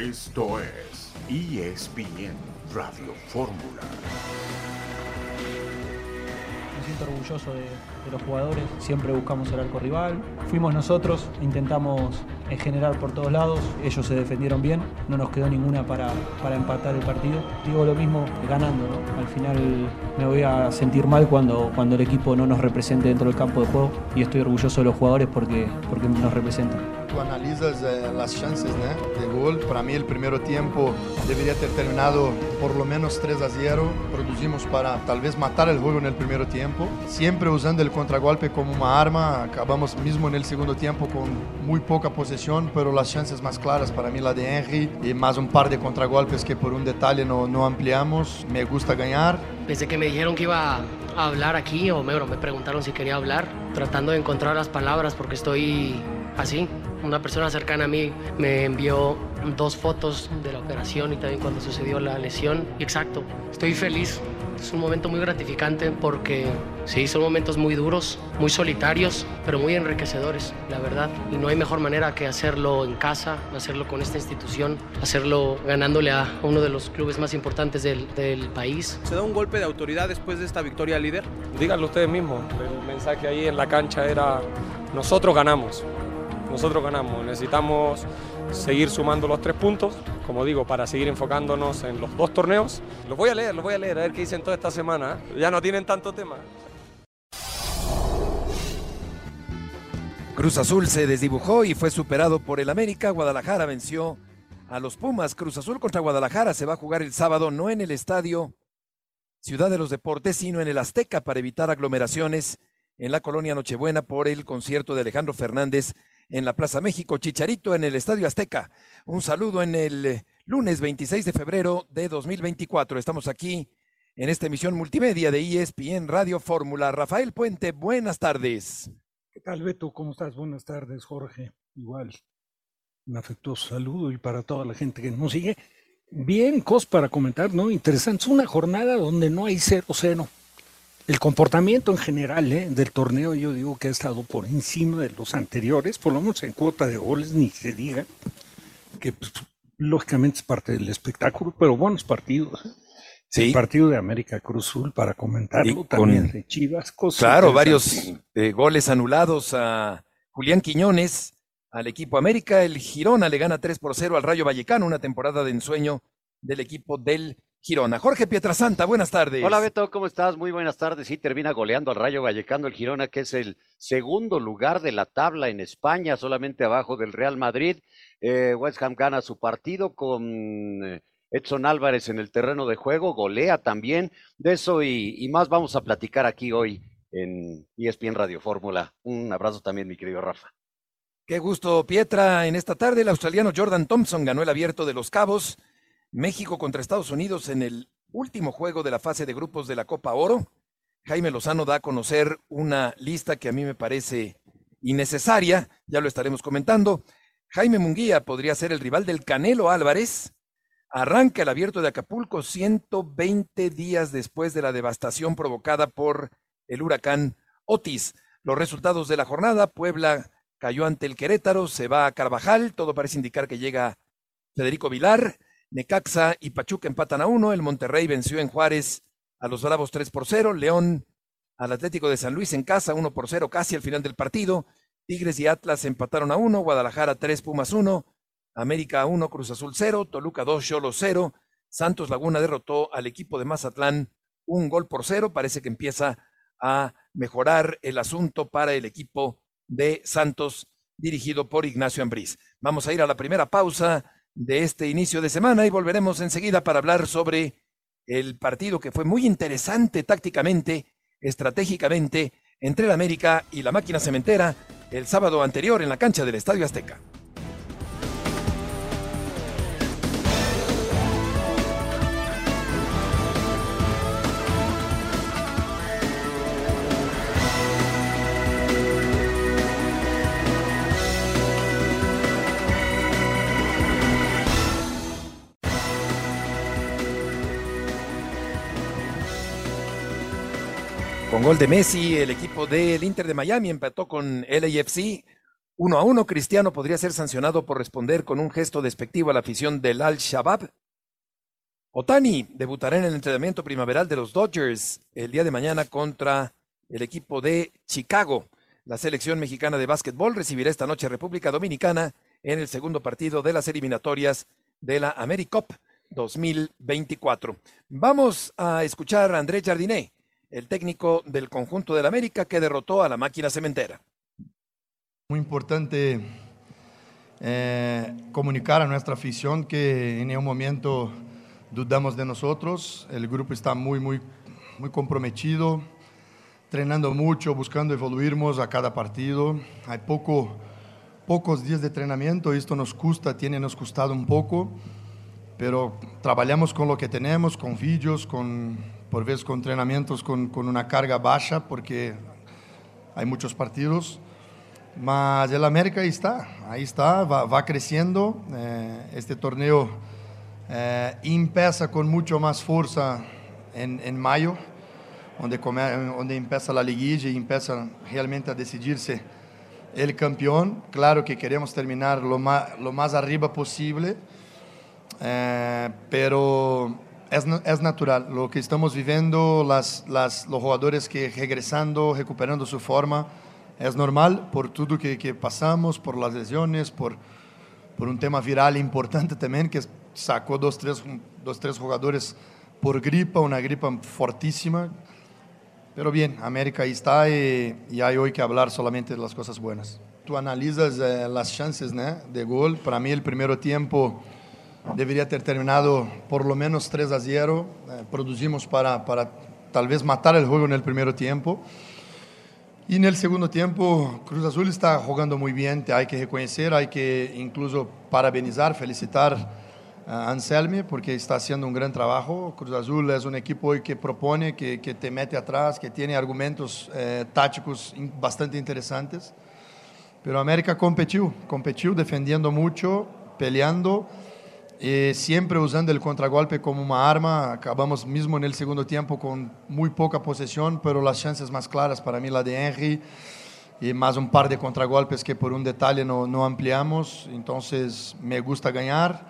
Esto es ESPN Radio Fórmula. Me siento orgulloso de, los jugadores, siempre buscamos el arco rival, fuimos nosotros, intentamos en generar por todos lados, ellos se defendieron bien, no nos quedó ninguna para, para empatar el partido. Digo lo mismo ganando, ¿no? al final me voy a sentir mal cuando, cuando el equipo no nos represente dentro del campo de juego y estoy orgulloso de los jugadores porque, porque nos representan. Tú analizas eh, las chances de gol. Para mí el primer tiempo debería ter terminado por lo menos 3 a 0. Producimos para tal vez matar el juego en el primer tiempo. Siempre usando el contragolpe como una arma. Acabamos mismo en el segundo tiempo con muy poca posesión, pero las chances más claras para mí la de Henry y más un par de contragolpes que por un detalle no, no ampliamos. Me gusta ganar. Desde que me dijeron que iba a hablar aquí, o me, me preguntaron si quería hablar, tratando de encontrar las palabras porque estoy así. Una persona cercana a mí me envió dos fotos de la operación y también cuando sucedió la lesión. Y exacto, estoy feliz. Es un momento muy gratificante porque sí, son momentos muy duros, muy solitarios, pero muy enriquecedores, la verdad. Y no hay mejor manera que hacerlo en casa, hacerlo con esta institución, hacerlo ganándole a uno de los clubes más importantes del, del país. ¿Se da un golpe de autoridad después de esta victoria líder? Díganlo ustedes mismos. El mensaje ahí en la cancha era nosotros ganamos nosotros ganamos. Necesitamos seguir sumando los tres puntos, como digo, para seguir enfocándonos en los dos torneos. Los voy a leer, los voy a leer, a ver qué dicen toda esta semana. Ya no tienen tanto tema. Cruz Azul se desdibujó y fue superado por el América. Guadalajara venció a los Pumas. Cruz Azul contra Guadalajara se va a jugar el sábado, no en el estadio Ciudad de los Deportes, sino en el Azteca para evitar aglomeraciones en la colonia Nochebuena por el concierto de Alejandro Fernández en la Plaza México, Chicharito en el Estadio Azteca. Un saludo en el eh, lunes 26 de febrero de 2024. Estamos aquí en esta emisión multimedia de ESPN Radio Fórmula. Rafael Puente, buenas tardes. ¿Qué tal, Beto? ¿Cómo estás? Buenas tardes, Jorge. Igual, un afectuoso saludo y para toda la gente que nos sigue. Bien, cos para comentar, ¿no? Interesante. Es una jornada donde no hay cero cero. El comportamiento en general ¿eh? del torneo, yo digo que ha estado por encima de los anteriores, por lo menos en cuota de goles, ni se diga, que pues, lógicamente es parte del espectáculo, pero buenos partidos. ¿eh? Sí. El partido de América Cruz Azul para comentarlo, Y también con- de Chivas. cosas Claro, varios eh, goles anulados a Julián Quiñones, al equipo América. El Girona le gana 3 por 0 al Rayo Vallecano, una temporada de ensueño del equipo del Girona. Jorge Pietrasanta, buenas tardes. Hola Beto, ¿cómo estás? Muy buenas tardes. Sí, termina goleando al Rayo Vallecano el Girona, que es el segundo lugar de la tabla en España, solamente abajo del Real Madrid. Eh, West Ham gana su partido con eh, Edson Álvarez en el terreno de juego, golea también. De eso y, y más vamos a platicar aquí hoy en ESPN Radio Fórmula. Un abrazo también, mi querido Rafa. Qué gusto, Pietra. En esta tarde, el australiano Jordan Thompson ganó el abierto de los Cabos. México contra Estados Unidos en el último juego de la fase de grupos de la Copa Oro. Jaime Lozano da a conocer una lista que a mí me parece innecesaria, ya lo estaremos comentando. Jaime Munguía podría ser el rival del Canelo Álvarez. Arranca el abierto de Acapulco 120 días después de la devastación provocada por el huracán Otis. Los resultados de la jornada, Puebla cayó ante el Querétaro, se va a Carvajal, todo parece indicar que llega Federico Vilar, Necaxa y Pachuca empatan a uno, el Monterrey venció en Juárez a los Bravos 3 por 0, León al Atlético de San Luis en casa 1 por 0 casi al final del partido, Tigres y Atlas empataron a 1, Guadalajara 3, Pumas 1, América 1, Cruz Azul 0, Toluca 2, Cholos 0, Santos Laguna derrotó al equipo de Mazatlán un gol por cero, parece que empieza a mejorar el asunto para el equipo de Santos dirigido por Ignacio Ambriz. Vamos a ir a la primera pausa de este inicio de semana y volveremos enseguida para hablar sobre el partido que fue muy interesante tácticamente, estratégicamente, entre el América y la máquina cementera el sábado anterior en la cancha del Estadio Azteca. Gol de Messi, el equipo del Inter de Miami empató con LAFC Uno a uno, Cristiano podría ser sancionado por responder con un gesto despectivo a la afición del Al-Shabaab. Otani debutará en el entrenamiento primaveral de los Dodgers el día de mañana contra el equipo de Chicago. La selección mexicana de básquetbol recibirá esta noche República Dominicana en el segundo partido de las eliminatorias de la AmeriCup 2024. Vamos a escuchar a Andrés Jardiné, el técnico del conjunto del América que derrotó a la máquina cementera. Muy importante eh, comunicar a nuestra afición que en ningún momento dudamos de nosotros. El grupo está muy, muy, muy comprometido, entrenando mucho, buscando evoluirnos a cada partido. Hay poco, pocos días de entrenamiento, esto nos cuesta, tiene nos costado un poco, pero trabajamos con lo que tenemos, con vídeos, con, por veces con entrenamientos con, con una carga baja, porque hay muchos partidos. Mas el América ahí está, ahí está, va, va creciendo. Eh, este torneo eh, empieza con mucho más fuerza en, en mayo, donde, come, donde empieza la liguilla y empieza realmente a decidirse el campeón. Claro que queremos terminar lo más, arriba posible, eh, pero es, es, natural. Lo que estamos viviendo, las, las, los jugadores que regresando, recuperando su forma, es normal por todo que, que pasamos, por las lesiones, por, por un tema viral importante también, que sacó dos, tres, dos, tres jugadores por gripa, una gripa fortísima. Pero bien, América ahí está y, y hay hoy que hablar solamente de las cosas buenas. Tú analizas eh, las chances ¿no? de gol. Para mí el primer tiempo debería ter terminado por lo menos 3 a 0. Eh, producimos para, para tal vez matar el juego en el primer tiempo. Y en el segundo tiempo, Cruz Azul está jugando muy bien, hay que reconocer, hay que incluso parabenizar, felicitar a Anselmi porque está haciendo un gran trabajo. Cruz Azul es un equipo hoy que propone, que, que te mete atrás, que tiene argumentos eh, tácticos bastante interesantes. Pero América competió, competió defendiendo mucho, peleando. Eh, siempre usando el contragolpe como una arma. Acabamos mismo en el segundo tiempo con muy poca posesión, pero las chances más claras para mí la de Henry y más un par de contragolpes que por un detalle no, no ampliamos. Entonces me gusta ganar,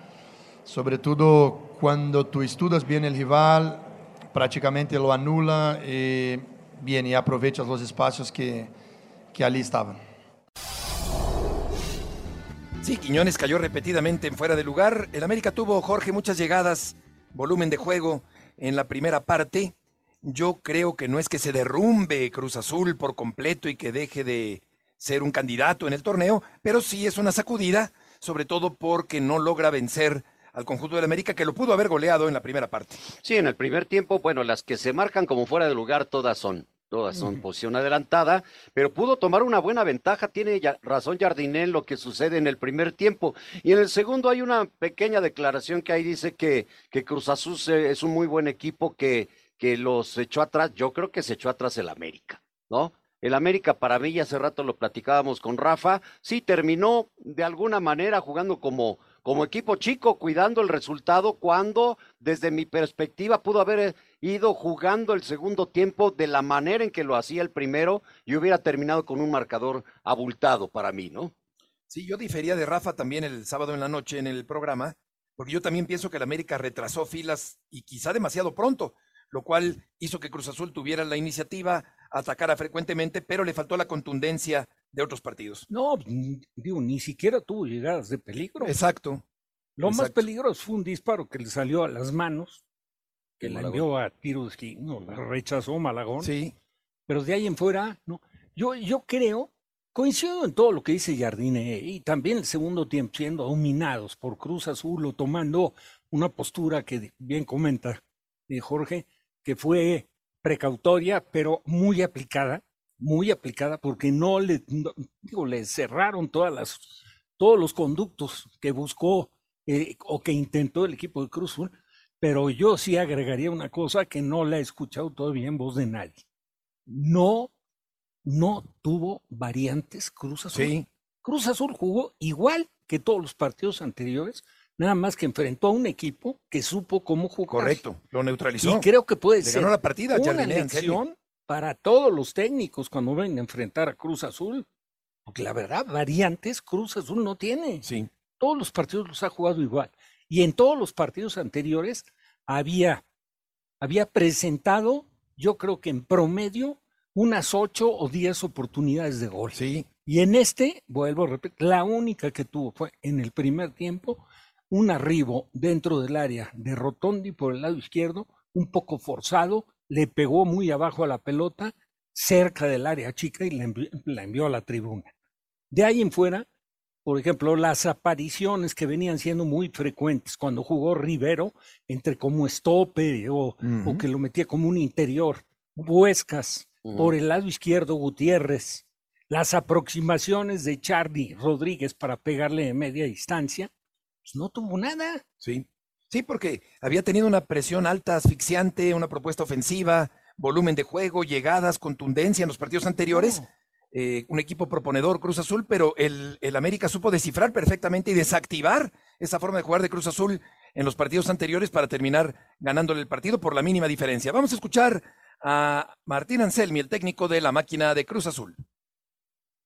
sobre todo cuando tú estudias bien el rival, prácticamente lo anula y, bien, y aprovechas los espacios que, que allí estaban. Sí, Quiñones cayó repetidamente en fuera de lugar. El América tuvo, Jorge, muchas llegadas, volumen de juego en la primera parte. Yo creo que no es que se derrumbe Cruz Azul por completo y que deje de ser un candidato en el torneo, pero sí es una sacudida, sobre todo porque no logra vencer al conjunto del América que lo pudo haber goleado en la primera parte. Sí, en el primer tiempo, bueno, las que se marcan como fuera de lugar todas son todas son posición adelantada, pero pudo tomar una buena ventaja. Tiene ya razón Jardinel lo que sucede en el primer tiempo. Y en el segundo hay una pequeña declaración que ahí dice que, que Cruz Azul es un muy buen equipo que, que los echó atrás. Yo creo que se echó atrás el América, ¿no? El América para mí, hace rato lo platicábamos con Rafa, sí terminó de alguna manera jugando como, como equipo chico, cuidando el resultado, cuando desde mi perspectiva pudo haber ido jugando el segundo tiempo de la manera en que lo hacía el primero y hubiera terminado con un marcador abultado para mí, ¿no? Sí, yo difería de Rafa también el sábado en la noche en el programa, porque yo también pienso que el América retrasó filas y quizá demasiado pronto, lo cual hizo que Cruz Azul tuviera la iniciativa, atacara frecuentemente, pero le faltó la contundencia de otros partidos. No, digo, ni siquiera tuvo llegadas de peligro. Exacto. Lo exacto. más peligroso fue un disparo que le salió a las manos, que la envió a tiro de esquina, la rechazó Malagón. Sí. Pero de ahí en fuera, no. Yo, yo creo, coincido en todo lo que dice Jardine, y también el segundo tiempo siendo dominados por Cruz Azul o tomando una postura que bien comenta eh, Jorge, que fue precautoria, pero muy aplicada, muy aplicada, porque no le, no, digo, le cerraron todas las, todos los conductos que buscó eh, o que intentó el equipo de Cruz Azul, pero yo sí agregaría una cosa que no la he escuchado todavía en voz de nadie. No, no tuvo variantes Cruz Azul. Sí. Cruz Azul jugó igual que todos los partidos anteriores, nada más que enfrentó a un equipo que supo cómo jugar. Correcto, lo neutralizó. Y creo que puede Le ser ganó la partida, una lección para todos los técnicos cuando ven a enfrentar a Cruz Azul. Porque la verdad, variantes Cruz Azul no tiene. Sí. Todos los partidos los ha jugado igual. Y en todos los partidos anteriores había, había presentado, yo creo que en promedio, unas ocho o diez oportunidades de gol. Sí. Y en este, vuelvo a repetir, la única que tuvo fue en el primer tiempo un arribo dentro del área de Rotondi por el lado izquierdo, un poco forzado, le pegó muy abajo a la pelota, cerca del área chica y la envió, la envió a la tribuna. De ahí en fuera, por ejemplo, las apariciones que venían siendo muy frecuentes cuando jugó Rivero, entre como estope o, que lo metía como un interior, Huescas, por el lado izquierdo Gutiérrez, las aproximaciones de Charlie Rodríguez para pegarle de media distancia, pues no tuvo nada. Sí. Sí, porque había tenido una presión alta, asfixiante, una propuesta ofensiva, volumen de juego, llegadas, contundencia en los partidos anteriores. Eh, un equipo proponedor, Cruz Azul, pero el, el América supo descifrar perfectamente y desactivar esa forma de jugar de Cruz Azul en los partidos anteriores para terminar ganándole el partido por la mínima diferencia. Vamos a escuchar a Martín Anselmi, el técnico de la máquina de Cruz Azul.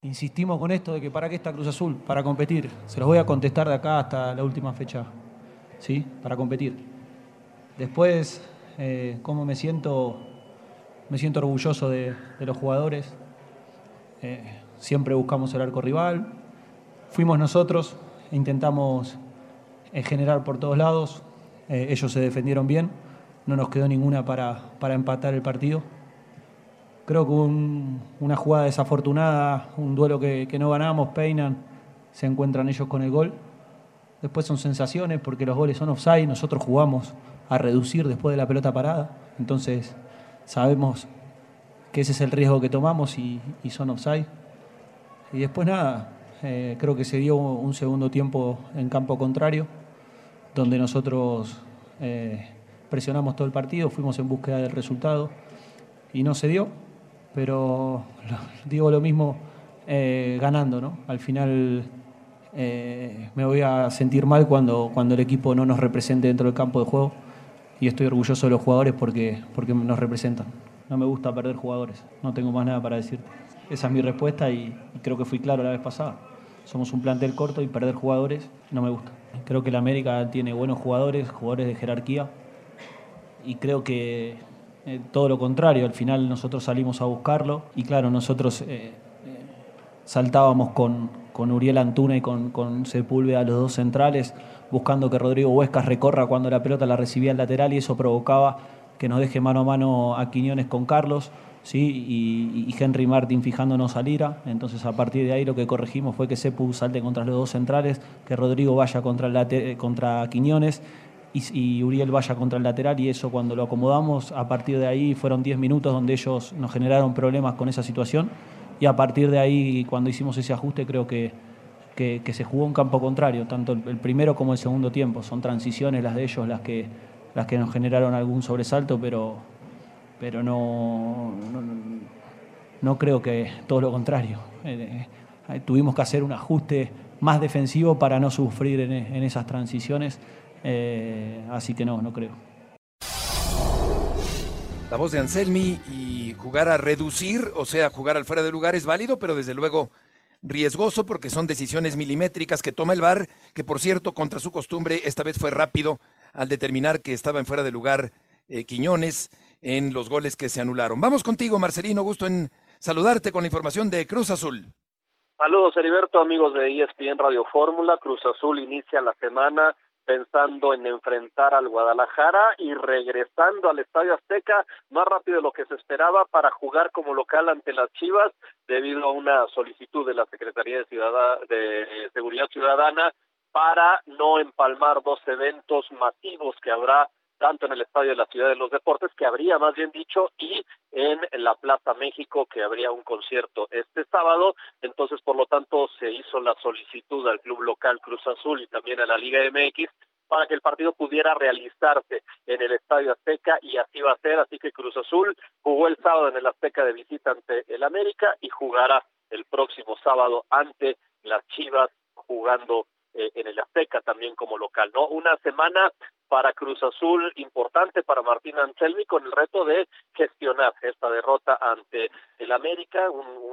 Insistimos con esto de que para qué está Cruz Azul, para competir. Se los voy a contestar de acá hasta la última fecha. ¿Sí? Para competir. Después, eh, ¿cómo me siento? Me siento orgulloso de, de los jugadores. Eh, siempre buscamos el arco rival. Fuimos nosotros, intentamos eh, generar por todos lados. Eh, ellos se defendieron bien. No nos quedó ninguna para, para empatar el partido. Creo que un- una jugada desafortunada, un duelo que, que no ganamos, peinan, se encuentran ellos con el gol. Después son sensaciones porque los goles son offside, nosotros jugamos a reducir después de la pelota parada. Entonces sabemos que ese es el riesgo que tomamos y, son offside. Y después nada, eh, creo que se dio un segundo tiempo en campo contrario, donde nosotros eh, presionamos todo el partido, fuimos en búsqueda del resultado y no se dio, pero digo lo mismo eh, ganando, ¿no? Al final me voy a sentir mal cuando, cuando el equipo no nos represente dentro del campo de juego y estoy orgulloso de los jugadores porque, porque nos representan. No me gusta perder jugadores, no tengo más nada para decirte. Esa es mi respuesta y, creo que fui claro la vez pasada. Somos un plantel corto y perder jugadores no me gusta. Creo que la América tiene buenos jugadores, jugadores de jerarquía y creo que eh, todo lo contrario, al final nosotros salimos a buscarlo y claro, nosotros eh, eh, saltábamos con, con Uriel Antuna y con, con Sepúlveda, los dos centrales, buscando que Rodrigo Huescas recorra cuando la pelota la recibía el lateral y eso provocaba que nos deje mano a mano a Quiñones con Carlos. ¿sí? Y, Henry Martin fijándonos a Lira. Entonces, a partir de ahí, lo que corregimos fue que Sepu salte contra los dos centrales, que Rodrigo vaya contra, el contra Quiñones y, Uriel vaya contra el lateral y eso cuando lo acomodamos, a partir de ahí fueron 10 minutos donde ellos nos generaron problemas con esa situación y a partir de ahí cuando hicimos ese ajuste creo que, que, se jugó un campo contrario, tanto el primero como el segundo tiempo, son transiciones las de ellos las que, las que nos generaron algún sobresalto, pero, pero no, no, no- creo que todo lo contrario. Eh, eh, tuvimos que hacer un ajuste más defensivo para no sufrir en, en esas transiciones. Eh, así que no, no creo. La voz de Anselmi y jugar a reducir, o sea, jugar al fuera de lugar es válido, pero desde luego riesgoso porque son decisiones milimétricas que toma el VAR, que por cierto, contra su costumbre, esta vez fue rápido al determinar que estaba en fuera de lugar eh, Quiñones en los goles que se anularon. Vamos contigo, Marcelino, gusto en saludarte con la información de Cruz Azul. Saludos, Heriberto, amigos de ESPN Radio Fórmula. Cruz Azul inicia la semana pensando en enfrentar al Guadalajara y regresando al Estadio Azteca más rápido de lo que se esperaba para jugar como local ante las Chivas debido a una solicitud de la Secretaría de, de Seguridad Ciudadana para no empalmar dos eventos masivos que habrá tanto en el Estadio de la Ciudad de los Deportes, que habría más bien dicho, y en la Plaza México, que habría un concierto este sábado. Entonces, por lo tanto, se hizo la solicitud al club local Cruz Azul y también a la Liga MX para que el partido pudiera realizarse en el Estadio Azteca y así va a ser. Así que Cruz Azul jugó el sábado en el Azteca de visita ante el América y jugará el próximo sábado ante las Chivas jugando eh, en el Azteca también como local, ¿no? Una semana para Cruz Azul importante para Martín Anselmi con el reto de gestionar esta derrota ante el América, un,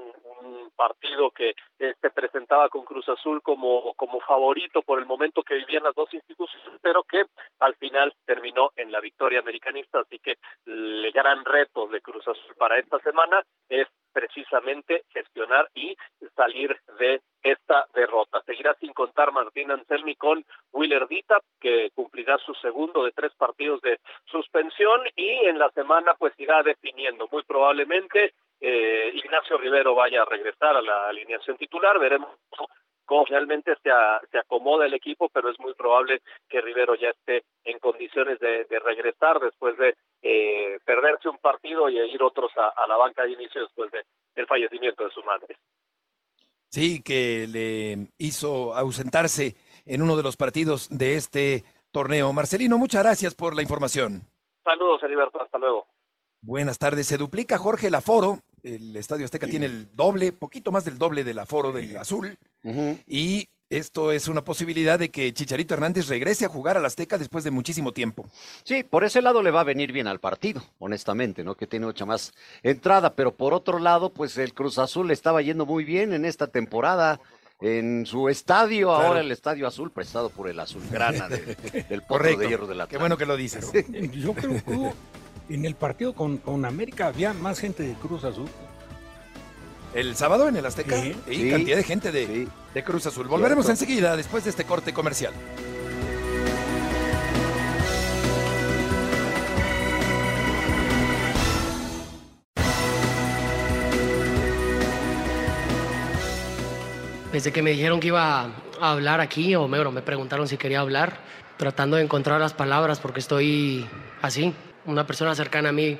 partido que eh, se presentaba con Cruz Azul como, como favorito por el momento que vivían las dos instituciones, pero que al final terminó en la victoria americanista, así que el gran reto de Cruz Azul para esta semana es precisamente gestionar y salir de esta derrota. Seguirá sin contar Martín Anselmi con Willer Dita, que cumplirá su segundo de tres partidos de suspensión y en la semana pues irá definiendo muy probablemente eh, Ignacio Rivero vaya a regresar a la alineación titular, veremos cómo realmente se, se acomoda el equipo, pero es muy probable que Rivero ya esté en condiciones de, regresar después de eh, perderse un partido y ir otros a, a, la banca de inicio después de, del fallecimiento de su madre. Sí, que le hizo ausentarse en uno de los partidos de este torneo. Marcelino, muchas gracias por la información. Saludos, Heriberto, hasta luego. Buenas tardes. Se duplica Jorge el aforo. El Estadio Azteca tiene el doble, poquito más del doble del aforo del azul. Uh -huh. Y esto es una posibilidad de que Chicharito Hernández regrese a jugar al Azteca después de muchísimo tiempo. Sí, por ese lado le va a venir bien al partido, honestamente, ¿no? Que tiene mucha más entrada, pero por otro lado, pues el Cruz Azul le estaba yendo muy bien en esta temporada en su estadio, claro. ahora el Estadio Azul, prestado por el Azulgrana de, del Potro de Hierro de la Qué bueno que lo dices. Yo creo que en el partido con, con América había más gente de Cruz Azul. El sábado en el Azteca, sí, y sí, cantidad de gente de, sí. de Cruz Azul. Volveremos Cierto. enseguida después de este corte comercial. Desde que me dijeron que iba a hablar aquí, o me, me preguntaron si quería hablar, tratando de encontrar las palabras porque estoy así. Una persona cercana a mí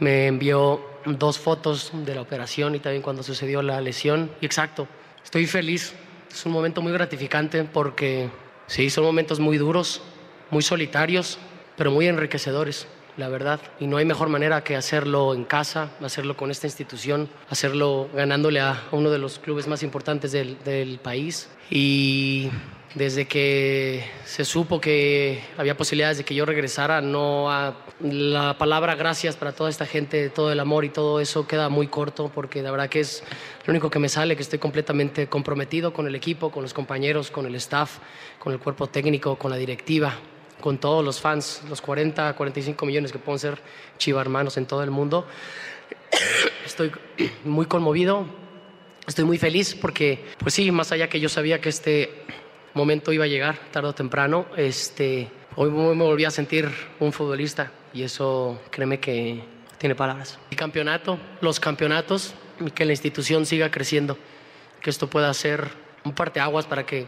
me envió dos fotos de la operación y también cuando sucedió la lesión. Exacto, estoy feliz. Es un momento muy gratificante porque sí, son momentos muy duros, muy solitarios, pero muy enriquecedores, la verdad. Y no hay mejor manera que hacerlo en casa, hacerlo con esta institución, hacerlo ganándole a uno de los clubes más importantes del, del país. Y desde que se supo que había posibilidades de que yo regresara, no la palabra gracias para toda esta gente, todo el amor y todo eso queda muy corto porque la verdad que es lo único que me sale, que estoy completamente comprometido con el equipo, con los compañeros, con el staff, con el cuerpo técnico, con la directiva, con todos los fans, los 40, 45 millones que pueden ser chiva hermanos en todo el mundo. Estoy muy conmovido, estoy muy feliz porque, pues sí, más allá que yo sabía que este momento iba a llegar tarde o temprano. Este, hoy me volví a sentir un futbolista y eso créeme que tiene palabras. El campeonato, los campeonatos, que la institución siga creciendo, que esto pueda ser un parteaguas para que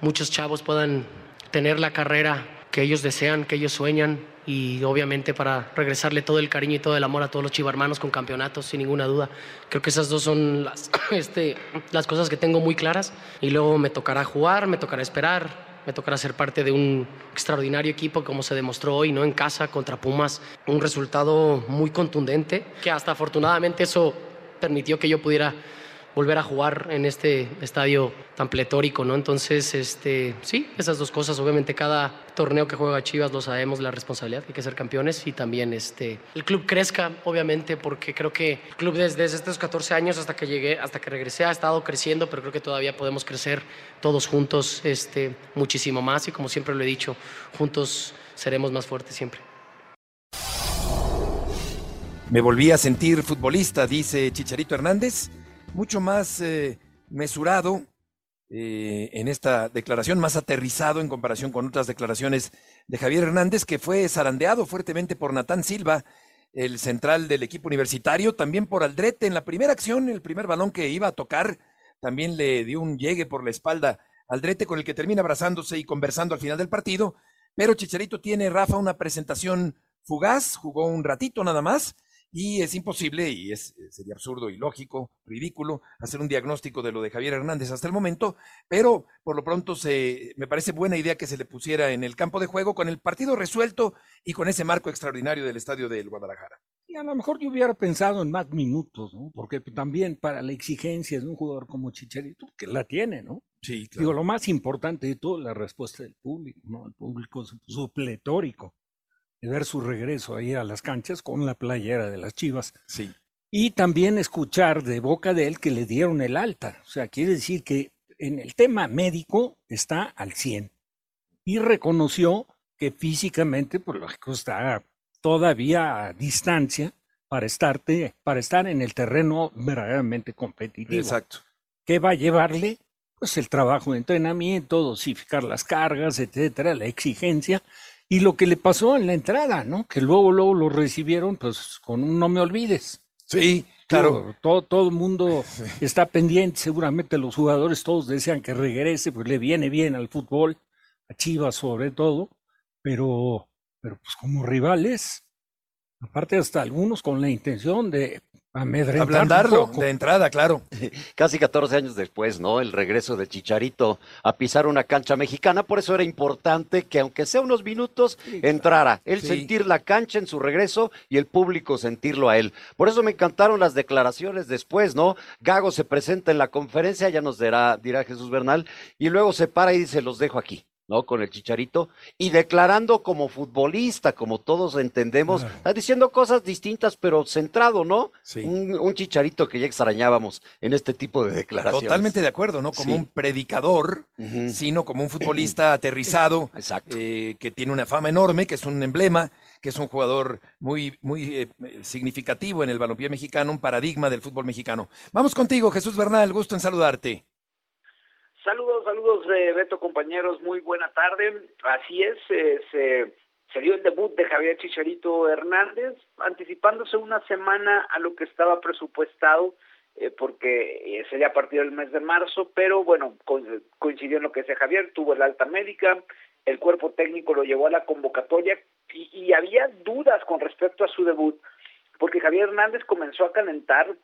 muchos chavos puedan tener la carrera que ellos desean, que ellos sueñan y obviamente para regresarle todo el cariño y todo el amor a todos los chivarmanos con campeonatos, sin ninguna duda. Creo que esas dos son las, este, las cosas que tengo muy claras y luego me tocará jugar, me tocará esperar, me tocará ser parte de un extraordinario equipo como se demostró hoy, ¿no? En casa contra Pumas, un resultado muy contundente que hasta afortunadamente eso permitió que yo pudiera volver a jugar en este estadio tan pletórico, ¿no? Entonces, este, sí, esas dos cosas. Obviamente, cada torneo que juega Chivas lo sabemos la responsabilidad hay que ser campeones y también este, el club crezca, obviamente, porque creo que el club desde, desde estos 14 años hasta que llegué, hasta que regresé, ha estado creciendo, pero creo que todavía podemos crecer todos juntos este, muchísimo más y como siempre lo he dicho, juntos seremos más fuertes siempre. Me volví a sentir futbolista, dice Chicharito Hernández mucho más eh, mesurado eh, en esta declaración, más aterrizado en comparación con otras declaraciones de Javier Hernández, que fue zarandeado fuertemente por Natán Silva, el central del equipo universitario, también por Aldrete en la primera acción, el primer balón que iba a tocar, también le dio un llegue por la espalda Aldrete, con el que termina abrazándose y conversando al final del partido. Pero Chicharito tiene, Rafa, una presentación fugaz, jugó un ratito nada más, y es imposible, y es, sería absurdo, ilógico, ridículo, hacer un diagnóstico de lo de Javier Hernández hasta el momento, pero por lo pronto se, me parece buena idea que se le pusiera en el campo de juego con el partido resuelto y con ese marco extraordinario del estadio del Guadalajara. Y a lo mejor yo hubiera pensado en más minutos, ¿no? Porque también para la exigencia de un jugador como Chicharito, que la tiene, ¿no? Sí, claro. Digo, lo más importante de todo es la respuesta del público, ¿no? El público supletórico de ver su regreso ahí a las canchas con la playera de las Chivas. Sí. Y también escuchar de boca de él que le dieron el alta. O sea, quiere decir que en el tema médico está al 100. Y reconoció que físicamente, por lógico, está todavía a distancia para, estarte, para estar en el terreno verdaderamente competitivo. Exacto. ¿Qué va a llevarle? Pues el trabajo de entrenamiento, dosificar las cargas, etcétera, la exigencia. Y lo que le pasó en la entrada, ¿no? Que luego, luego lo recibieron, pues, con un no me olvides. Sí, claro. Todo, todo el mundo está pendiente, seguramente los jugadores todos desean que regrese, pues le viene bien al fútbol, a Chivas sobre todo, pero, pero pues como rivales, aparte hasta algunos con la intención de Ablandarlo de entrada, claro. Casi 14 años después, ¿no? El regreso de Chicharito a pisar una cancha mexicana, por eso era importante que aunque sea unos minutos, entrara. Él Sí. sentir la cancha en su regreso y el público sentirlo a él. Por eso me encantaron las declaraciones después, ¿no? Gago se presenta en la conferencia, ya nos dirá, dirá Jesús Bernal, y luego se para y dice, los dejo aquí. ¿No? Con el chicharito y declarando como futbolista, como todos entendemos, está diciendo cosas distintas, pero centrado, ¿no? Un, un chicharito que ya extrañábamos en este tipo de declaraciones. Totalmente de acuerdo, ¿no? Como Sí. un predicador, sino como un futbolista aterrizado, Exacto. eh, que tiene una fama enorme, que es un emblema, que es un jugador muy, muy eh, significativo en el balompié mexicano, un paradigma del fútbol mexicano. Vamos contigo, Jesús Bernal, gusto en saludarte. Saludos, saludos, eh, Beto, compañeros, muy buena tarde. Así es, eh, se, dio el debut de Javier Chicharito Hernández, anticipándose una semana a lo que estaba presupuestado, eh, porque eh, sería a partir del mes de marzo, pero bueno, co- coincidió en lo que decía Javier, tuvo el alta médica, el cuerpo técnico lo llevó a la convocatoria y, y había dudas con respecto a su debut, porque Javier Hernández comenzó a calentar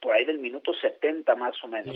por ahí del minuto 70 más o menos.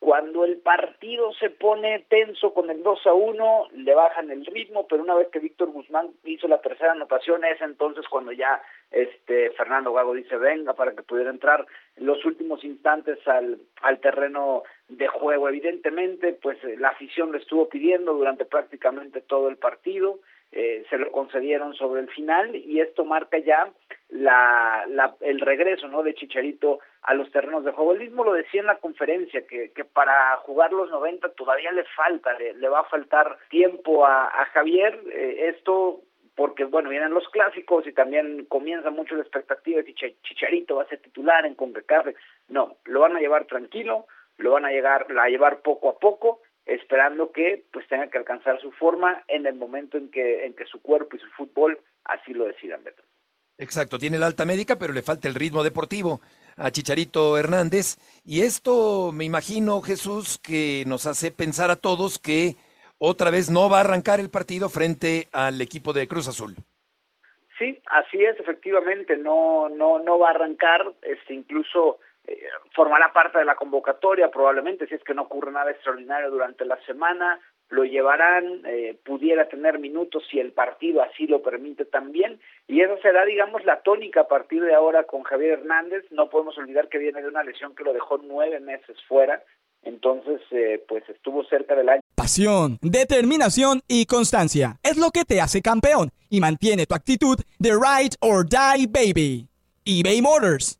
Cuando el partido se pone tenso con el 2 a 1, le bajan el ritmo, pero una vez que Víctor Guzmán hizo la tercera anotación, es entonces cuando ya este Fernando Gago dice venga para que pudiera entrar en los últimos instantes al, al terreno de juego. Evidentemente, pues la afición lo estuvo pidiendo durante prácticamente todo el partido, eh, se lo concedieron sobre el final y esto marca ya la, el regreso ¿no? de Chicharito a los terrenos de juego. Él mismo lo decía en la conferencia, que, que para jugar los 90 todavía le falta, le, le va a faltar tiempo a, a Javier. Eh, esto porque, bueno, vienen los clásicos y también comienza mucho la expectativa de que Chicharito va a ser titular en CONCACAF. No, lo van a llevar tranquilo, lo van a, llegar, a llevar poco a poco esperando que pues tenga que alcanzar su forma en el momento en que en que su cuerpo y su fútbol así lo decidan Beto. Exacto, tiene la alta médica, pero le falta el ritmo deportivo a Chicharito Hernández. Y esto, me imagino, Jesús, que nos hace pensar a todos que otra vez no va a arrancar el partido frente al equipo de Cruz Azul. Sí, así es, efectivamente, no no no va a arrancar, este incluso eh, formará parte de la convocatoria probablemente si es que no ocurre nada extraordinario durante la semana, lo llevarán, eh, pudiera tener minutos si el partido así lo permite también, y eso será, digamos, la tónica a partir de ahora con Javier Hernández. No podemos olvidar que viene de una lesión que lo dejó nueve meses fuera, entonces, eh, pues estuvo cerca del año. Pasión, determinación y constancia es lo que te hace campeón y mantiene tu actitud de ride or die baby. eBay Motors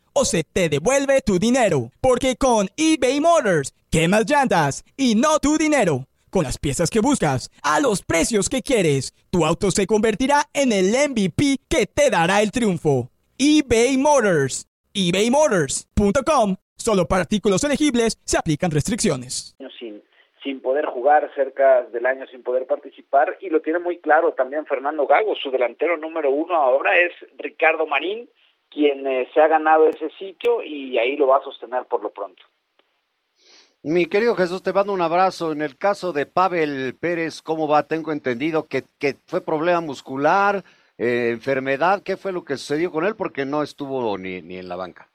o se te devuelve tu dinero. Porque con eBay Motors, quemas llantas y no tu dinero. Con las piezas que buscas, a los precios que quieres, tu auto se convertirá en el MVP que te dará el triunfo. eBay Motors. ebaymotors.com. Solo para artículos elegibles se aplican restricciones. sin sin poder jugar cerca del año sin poder participar y lo tiene muy claro también Fernando Gago su delantero número uno ahora es Ricardo Marín quien eh, se ha ganado ese sitio y ahí lo va a sostener por lo pronto. Mi querido Jesús, te mando un abrazo. En el caso de Pavel Pérez, ¿cómo va? Tengo entendido que, que fue problema muscular, eh, enfermedad. ¿Qué fue lo que sucedió con él? Porque no estuvo ni, ni en la banca.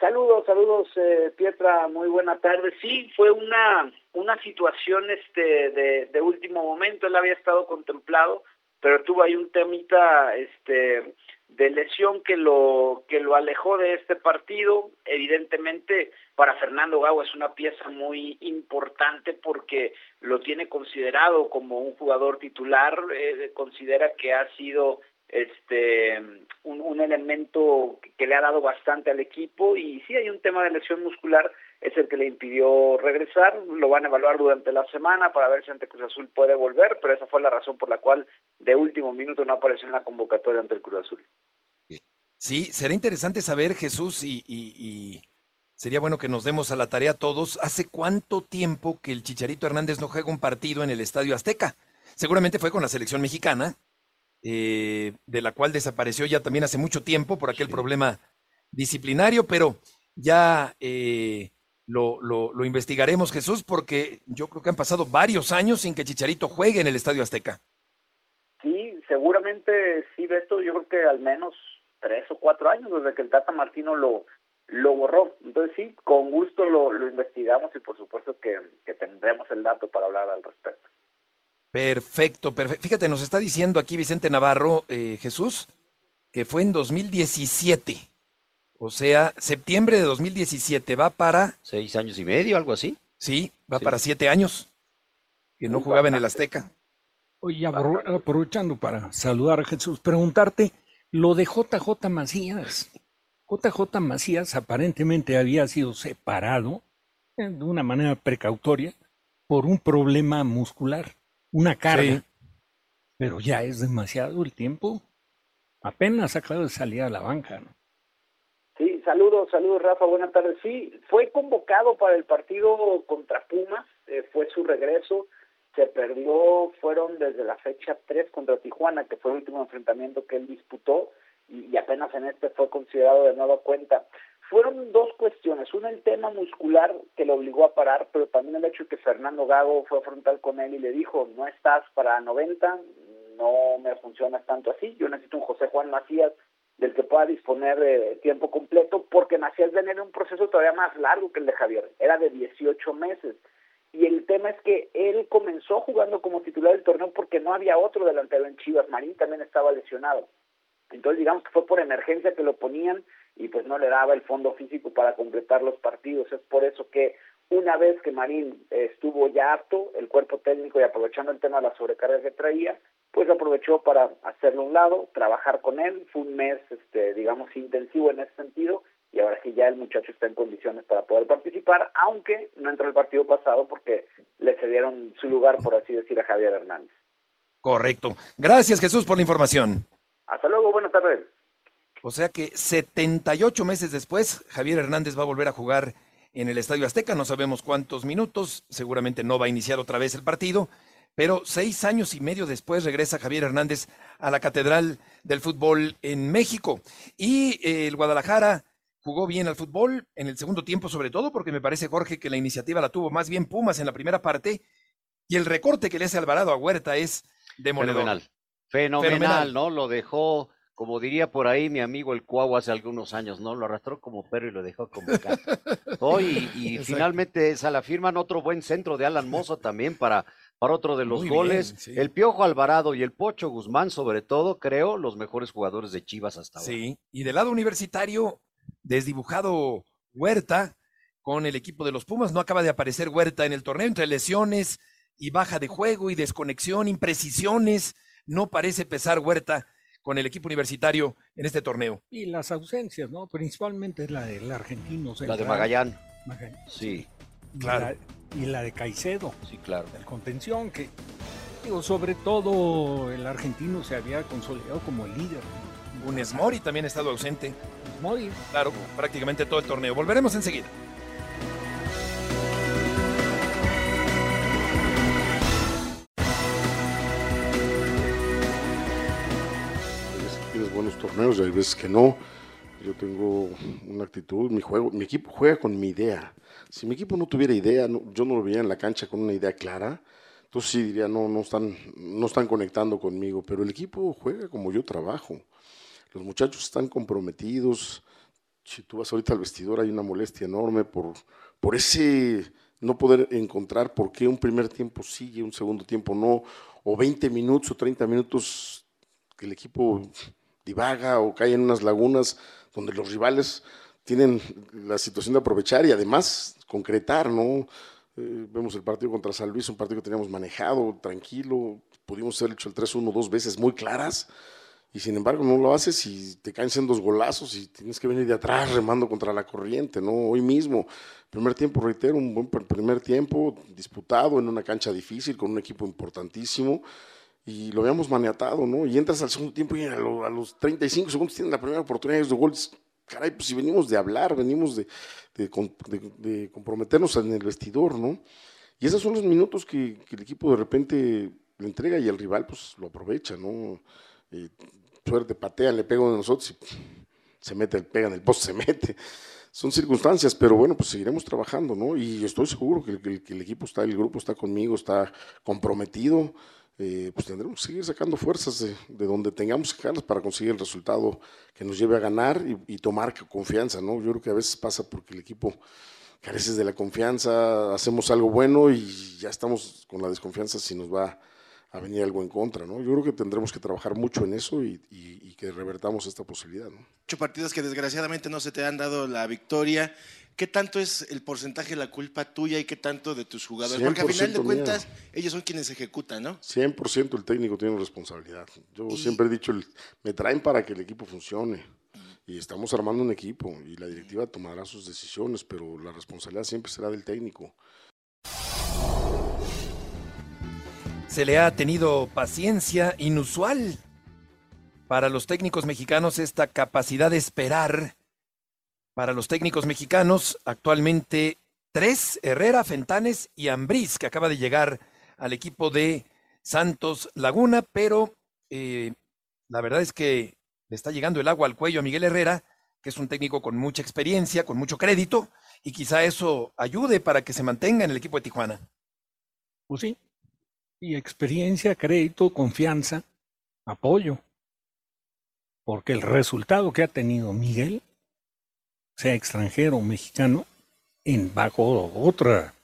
Saludos, saludos, eh, Pietra, muy buena tarde. Sí, fue una, una situación este, de, de último momento, él había estado contemplado, pero tuvo ahí un temita este, de lesión que lo, que lo alejó de este partido. Evidentemente, para Fernando Gago es una pieza muy importante porque lo tiene considerado como un jugador titular, eh, considera que ha sido este un, un, elemento que le ha dado bastante al equipo y sí hay un tema de lesión muscular es el que le impidió regresar, lo van a evaluar durante la semana para ver si ante Cruz Azul puede volver, pero esa fue la razón por la cual de último minuto no apareció en la convocatoria ante el Cruz Azul. Sí, será interesante saber, Jesús, y, y, y sería bueno que nos demos a la tarea todos, ¿hace cuánto tiempo que el Chicharito Hernández no juega un partido en el Estadio Azteca? Seguramente fue con la selección mexicana, eh, de la cual desapareció ya también hace mucho tiempo por aquel sí. problema disciplinario, pero ya eh, lo, lo, lo, investigaremos, Jesús, porque yo creo que han pasado varios años sin que Chicharito juegue en el Estadio Azteca. Sí, seguramente sí, Beto, yo creo que al menos tres o cuatro años desde que el Tata Martino lo, lo borró. Entonces sí, con gusto lo, lo investigamos y por supuesto que, que tendremos el dato para hablar al respecto. Perfecto, perfecto. Fíjate, nos está diciendo aquí Vicente Navarro, eh, Jesús, que fue en 2017. O sea, septiembre de 2017 va para... Seis años y medio, algo así. Sí, va sí. para siete años. Que no jugaba en el Azteca. Oye, aprovechando para saludar a Jesús, preguntarte lo de JJ Macías. JJ Macías aparentemente había sido separado eh, de una manera precautoria por un problema muscular una carga, sí. pero ya es demasiado el tiempo. Apenas acaba de salir a la banca, ¿no? Saludos, saludos Rafa, buenas tardes. Sí, fue convocado para el partido contra Pumas, eh, fue su regreso, se perdió, fueron desde la fecha 3 contra Tijuana, que fue el último enfrentamiento que él disputó, y, y apenas en este fue considerado de nueva cuenta fueron dos cuestiones. Una, el tema muscular que lo obligó a parar, pero también el hecho de que Fernando Gago fue a frontal con él y le dijo, no estás para 90, no me funcionas tanto así, yo necesito un José Juan Macías del que pueda disponer de tiempo completo, porque Macías venía en un proceso todavía más largo que el de Javier, era de 18 meses. Y el tema es que él comenzó jugando como titular del torneo porque no había otro delantero en Chivas, Marín también estaba lesionado. Entonces digamos que fue por emergencia que lo ponían y pues no le daba el fondo físico para completar los partidos. Es por eso que una vez que Marín estuvo ya apto, el cuerpo técnico y aprovechando el tema de la sobrecarga que traía, pues aprovechó para hacerlo a un lado, trabajar con él. Fue un mes, este, digamos, intensivo en ese sentido y ahora sí ya el muchacho está en condiciones para poder participar, aunque no entró el partido pasado porque le cedieron su lugar, por así decir, a Javier Hernández. Correcto. Gracias Jesús por la información. Hasta luego, buenas tardes. O sea que 78 meses después, Javier Hernández va a volver a jugar en el Estadio Azteca. No sabemos cuántos minutos, seguramente no va a iniciar otra vez el partido, pero seis años y medio después regresa Javier Hernández a la Catedral del Fútbol en México. Y eh, el Guadalajara jugó bien al fútbol en el segundo tiempo, sobre todo porque me parece, Jorge, que la iniciativa la tuvo más bien Pumas en la primera parte. Y el recorte que le hace Alvarado a Huerta es demoledor. Fenomenal. Fenomenal, Fenomenal. ¿no? Lo dejó como diría por ahí mi amigo el Cuau hace algunos años, ¿no? Lo arrastró como perro y lo dejó como gato. oh, y, y finalmente se la firman otro buen centro de Alan Mozo también para, para otro de los Muy goles. Bien, sí. El Piojo Alvarado y el Pocho Guzmán, sobre todo, creo, los mejores jugadores de Chivas hasta ahora. Sí, y del lado universitario, desdibujado Huerta con el equipo de los Pumas. No acaba de aparecer Huerta en el torneo entre lesiones y baja de juego y desconexión, imprecisiones. No parece pesar Huerta con el equipo universitario en este torneo. Y las ausencias, ¿no? Principalmente la del argentino. Central. La de Magallán. Magallán. Sí. Claro. La, y la de Caicedo. Sí, claro. El contención, que, digo, sobre todo el argentino se había consolidado como el líder. Un Mori también ha estado ausente. Mori. Claro, prácticamente todo el torneo. Volveremos enseguida. torneos y hay veces que no. Yo tengo una actitud, mi juego, mi equipo juega con mi idea. Si mi equipo no tuviera idea, yo no lo veía en la cancha con una idea clara, entonces sí diría, no, no están, no están conectando conmigo, pero el equipo juega como yo trabajo. Los muchachos están comprometidos. Si tú vas ahorita al vestidor, hay una molestia enorme por, por ese no poder encontrar por qué un primer tiempo sigue, un segundo tiempo no, o 20 minutos o 30 minutos que el equipo divaga o cae en unas lagunas donde los rivales tienen la situación de aprovechar y además concretar, ¿no? Eh, vemos el partido contra San Luis, un partido que teníamos manejado, tranquilo, pudimos haber hecho el 3-1 dos veces muy claras, y sin embargo no lo haces y te caen en dos golazos y tienes que venir de atrás remando contra la corriente, ¿no? Hoy mismo, primer tiempo, reitero, un buen primer tiempo, disputado en una cancha difícil, con un equipo importantísimo, y lo habíamos maniatado, ¿no? Y entras al segundo tiempo y a, los 35 segundos tienes la primera oportunidad de gol. Caray, pues si venimos de hablar, venimos de, de, comprometernos en el vestidor, ¿no? Y esos son los minutos que, el equipo de repente le entrega y el rival pues lo aprovecha, ¿no? suerte, patea, le pega de nosotros y se mete, pega en el poste, se mete. Son circunstancias, pero bueno, pues seguiremos trabajando, ¿no? Y estoy seguro que, el equipo está, el grupo está conmigo, está comprometido eh, pues tendremos que seguir sacando fuerzas de, donde tengamos que sacarlas para conseguir el resultado que nos lleve a ganar y, tomar confianza, ¿no? Yo creo que a veces pasa porque el equipo carece de la confianza, hacemos algo bueno y ya estamos con la desconfianza si nos va a venir algo en contra, ¿no? Yo creo que tendremos que trabajar mucho en eso y, que revertamos esta posibilidad, ¿no? Ocho partidos que desgraciadamente no se te han dado la victoria. ¿Qué tanto es el porcentaje de la culpa tuya y qué tanto de tus jugadores? Porque al final de cuentas, ellos son quienes ejecutan, ¿no? 100% el técnico tiene responsabilidad. Yo siempre he dicho, me traen para que el equipo funcione. Y estamos armando un equipo y la directiva tomará sus decisiones, pero la responsabilidad siempre será del técnico. Se le ha tenido paciencia inusual para los técnicos mexicanos esta capacidad de esperar. Para los técnicos mexicanos, actualmente tres, Herrera, Fentanes y Ambriz, que acaba de llegar al equipo de Santos Laguna, pero eh, la verdad es que le está llegando el agua al cuello a Miguel Herrera, que es un técnico con mucha experiencia, con mucho crédito, y quizá eso ayude para que se mantenga en el equipo de Tijuana. Pues sí, y experiencia, crédito, confianza, apoyo. Porque el resultado que ha tenido Miguel, sea extranjero o mexicano, en bajo otra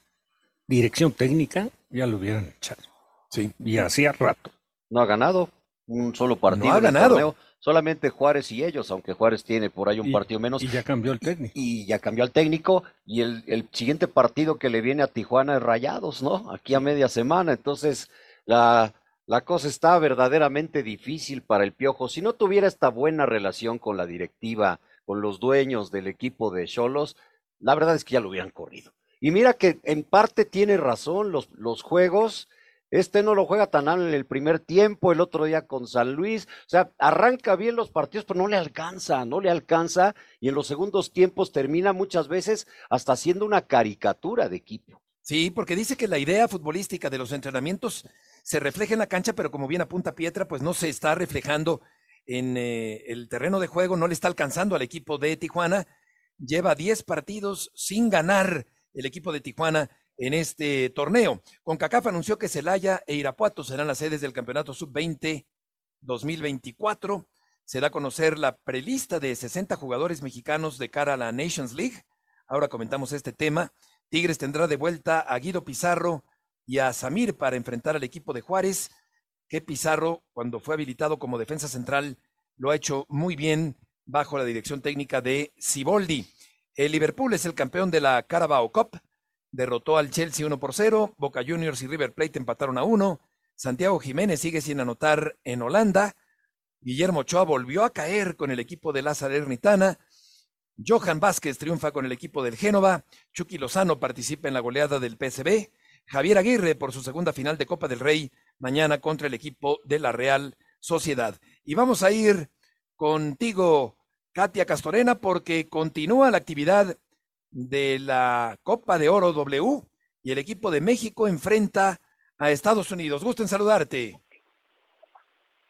dirección técnica, ya lo hubieran echado. Sí. Y hacía rato. No ha ganado un solo partido. No ha ganado. Solamente Juárez y ellos, aunque Juárez tiene por ahí un partido menos. Y ya cambió el técnico. Y, ya cambió el técnico. Y el, el, siguiente partido que le viene a Tijuana es Rayados, ¿no? Aquí a media semana. Entonces, la, la cosa está verdaderamente difícil para el Piojo. Si no tuviera esta buena relación con la directiva, con los dueños del equipo de Cholos, la verdad es que ya lo hubieran corrido. Y mira que en parte tiene razón los, los juegos este no lo juega tan mal en el primer tiempo, el otro día con San Luis. O sea, arranca bien los partidos, pero no le alcanza, no le alcanza. Y en los segundos tiempos termina muchas veces hasta siendo una caricatura de equipo. Sí, porque dice que la idea futbolística de los entrenamientos se refleja en la cancha, pero como bien apunta Pietra, pues no se está reflejando en eh, el terreno de juego, no le está alcanzando al equipo de Tijuana. Lleva 10 partidos sin ganar el equipo de Tijuana en este torneo. CONCACAF anunció que Celaya e Irapuato serán las sedes del Campeonato Sub-20 2024. Se da a conocer la prelista de 60 jugadores mexicanos de cara a la Nations League. Ahora comentamos este tema. Tigres tendrá de vuelta a Guido Pizarro y a Samir para enfrentar al equipo de Juárez, que Pizarro, cuando fue habilitado como defensa central, lo ha hecho muy bien bajo la dirección técnica de Siboldi. El Liverpool es el campeón de la Carabao Cup derrotó al Chelsea 1 por 0, Boca Juniors y River Plate empataron a 1, Santiago Jiménez sigue sin anotar en Holanda, Guillermo Ochoa volvió a caer con el equipo de la Salernitana, Johan Vázquez triunfa con el equipo del Génova, Chucky Lozano participa en la goleada del PSB, Javier Aguirre por su segunda final de Copa del Rey mañana contra el equipo de la Real Sociedad. Y vamos a ir contigo, Katia Castorena, porque continúa la actividad de la Copa de Oro W y el equipo de México enfrenta a Estados Unidos. Gusto en saludarte.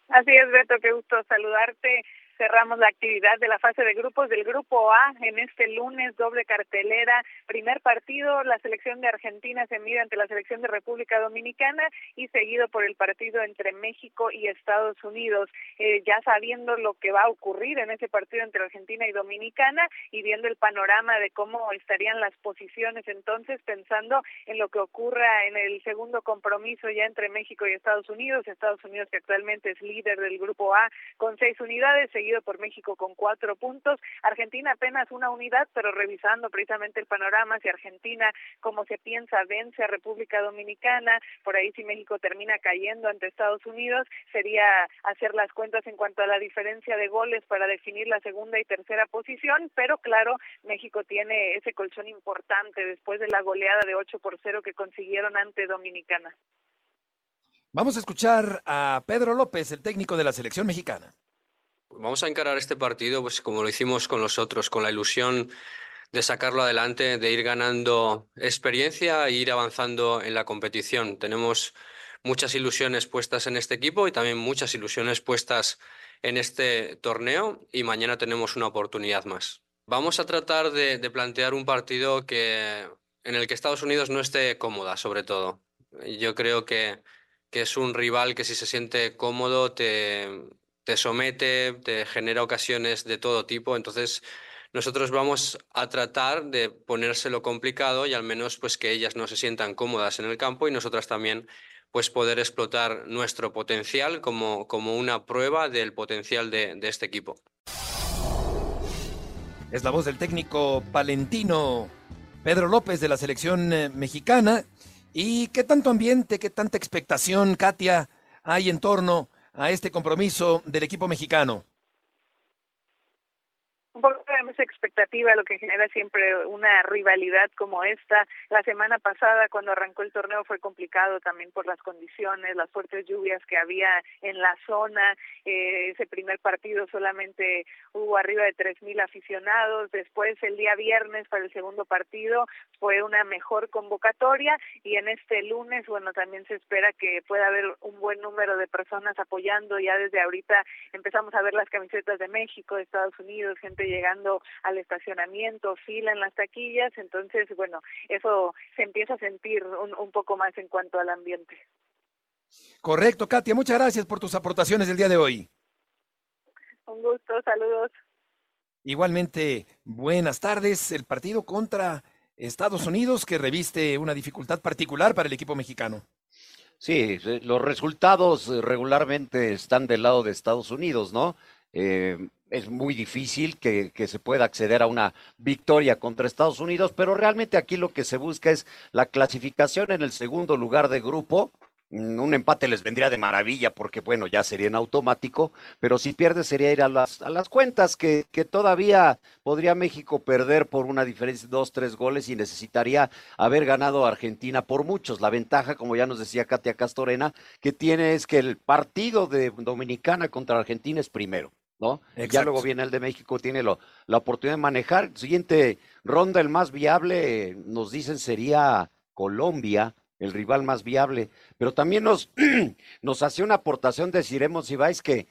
Así es, Beto, qué gusto saludarte cerramos la actividad de la fase de grupos del grupo A en este lunes, doble cartelera, primer partido, la selección de Argentina se mide ante la selección de República Dominicana y seguido por el partido entre México y Estados Unidos. Eh, ya sabiendo lo que va a ocurrir en ese partido entre Argentina y Dominicana y viendo el panorama de cómo estarían las posiciones entonces, pensando en lo que ocurra en el segundo compromiso ya entre México y Estados Unidos, Estados Unidos que actualmente es líder del grupo A con seis unidades, seguido por México con cuatro puntos, Argentina apenas una unidad, pero revisando precisamente el panorama, si Argentina, como se piensa, vence a República Dominicana, por ahí si México termina cayendo ante Estados Unidos, sería hacer las cuentas en cuanto a la diferencia de goles para definir la segunda y tercera posición, pero claro, México tiene ese colchón importante después de la goleada de 8 por 0 que consiguieron ante Dominicana. Vamos a escuchar a Pedro López, el técnico de la selección mexicana. Vamos a encarar este partido pues como lo hicimos con los otros, con la ilusión de sacarlo adelante, de ir ganando experiencia e ir avanzando en la competición. Tenemos muchas ilusiones puestas en este equipo y también muchas ilusiones puestas en este torneo y mañana tenemos una oportunidad más. Vamos a tratar de, de plantear un partido que, en el que Estados Unidos no esté cómoda, sobre todo. Yo creo que que es un rival que si se siente cómodo te, te somete, te genera ocasiones de todo tipo. Entonces, nosotros vamos a tratar de ponérselo complicado y al menos pues que ellas no se sientan cómodas en el campo y nosotras también pues poder explotar nuestro potencial como, como una prueba del potencial de, este equipo. Es la voz del técnico palentino Pedro López de la selección eh, mexicana ¿Y qué tanto ambiente, qué tanta expectación, Katia, hay en torno este compromiso del equipo mexicano? Mucha expectativa, lo que genera siempre una rivalidad como esta. La semana pasada, cuando arrancó el torneo, fue complicado también por las condiciones, las fuertes lluvias que había en la zona. Eh, ese primer partido solamente hubo arriba de 3.000 aficionados. Después, el día viernes, para el segundo partido, fue una mejor convocatoria. Y en este lunes, bueno, también se espera que pueda haber un buen número de personas apoyando. Ya desde ahorita empezamos a ver las camisetas de México, de Estados Unidos, gente llegando al estacionamiento, fila en las taquillas, entonces, bueno, eso se empieza a sentir un, un poco más en cuanto al ambiente. Correcto, Katia, muchas gracias por tus aportaciones el día de hoy. Un gusto, saludos. Igualmente, buenas tardes. El partido contra Estados Unidos que reviste una dificultad particular para el equipo mexicano. Sí, los resultados regularmente están del lado de Estados Unidos, ¿no? Eh, es muy difícil que, que, se pueda acceder a una victoria contra Estados Unidos, pero realmente aquí lo que se busca es la clasificación en el segundo lugar de grupo. Mm, un empate les vendría de maravilla porque, bueno, ya sería en automático, pero si pierde sería ir a las, a las cuentas que, que todavía podría México perder por una diferencia de dos, tres goles y necesitaría haber ganado a Argentina por muchos. La ventaja, como ya nos decía Katia Castorena, que tiene es que el partido de Dominicana contra Argentina es primero. ¿No? Ya luego viene el de México, tiene lo, la oportunidad de manejar. Siguiente ronda, el más viable, nos dicen sería Colombia, el rival más viable, pero también nos, nos hace una aportación de Siremos vais que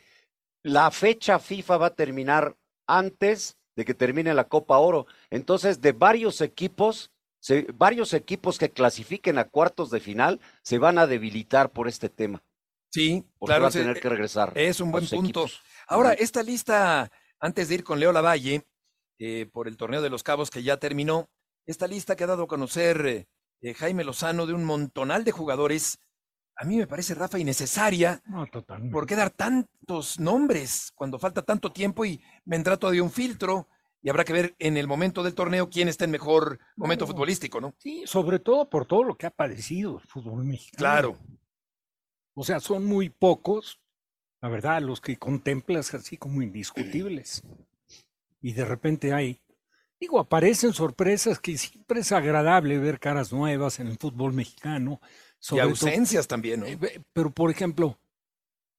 la fecha FIFA va a terminar antes de que termine la Copa Oro. Entonces, de varios equipos, se, varios equipos que clasifiquen a cuartos de final se van a debilitar por este tema. Sí, Porque claro. van a tener que regresar. Es un buen punto. equipos. Ahora, esta lista, antes de ir con Leo Lavalle, eh, por el torneo de los Cabos que ya terminó, esta lista que ha dado a conocer eh, Jaime Lozano de un montonal de jugadores, a mí me parece, Rafa, innecesaria. No, totalmente. ¿Por qué dar tantos nombres cuando falta tanto tiempo y vendrá todavía un filtro? Y habrá que ver en el momento del torneo quién está en mejor momento futbolístico, ¿no? Sí, sobre todo por todo lo que ha padecido el fútbol mexicano. Claro. O sea, son muy pocos, la verdad, los que contemplas así como indiscutibles. Y de repente hay, digo, aparecen sorpresas que siempre es agradable ver caras nuevas en el fútbol mexicano. Y sobre todo- ausencias también, ¿no? Eh, Pero, por ejemplo,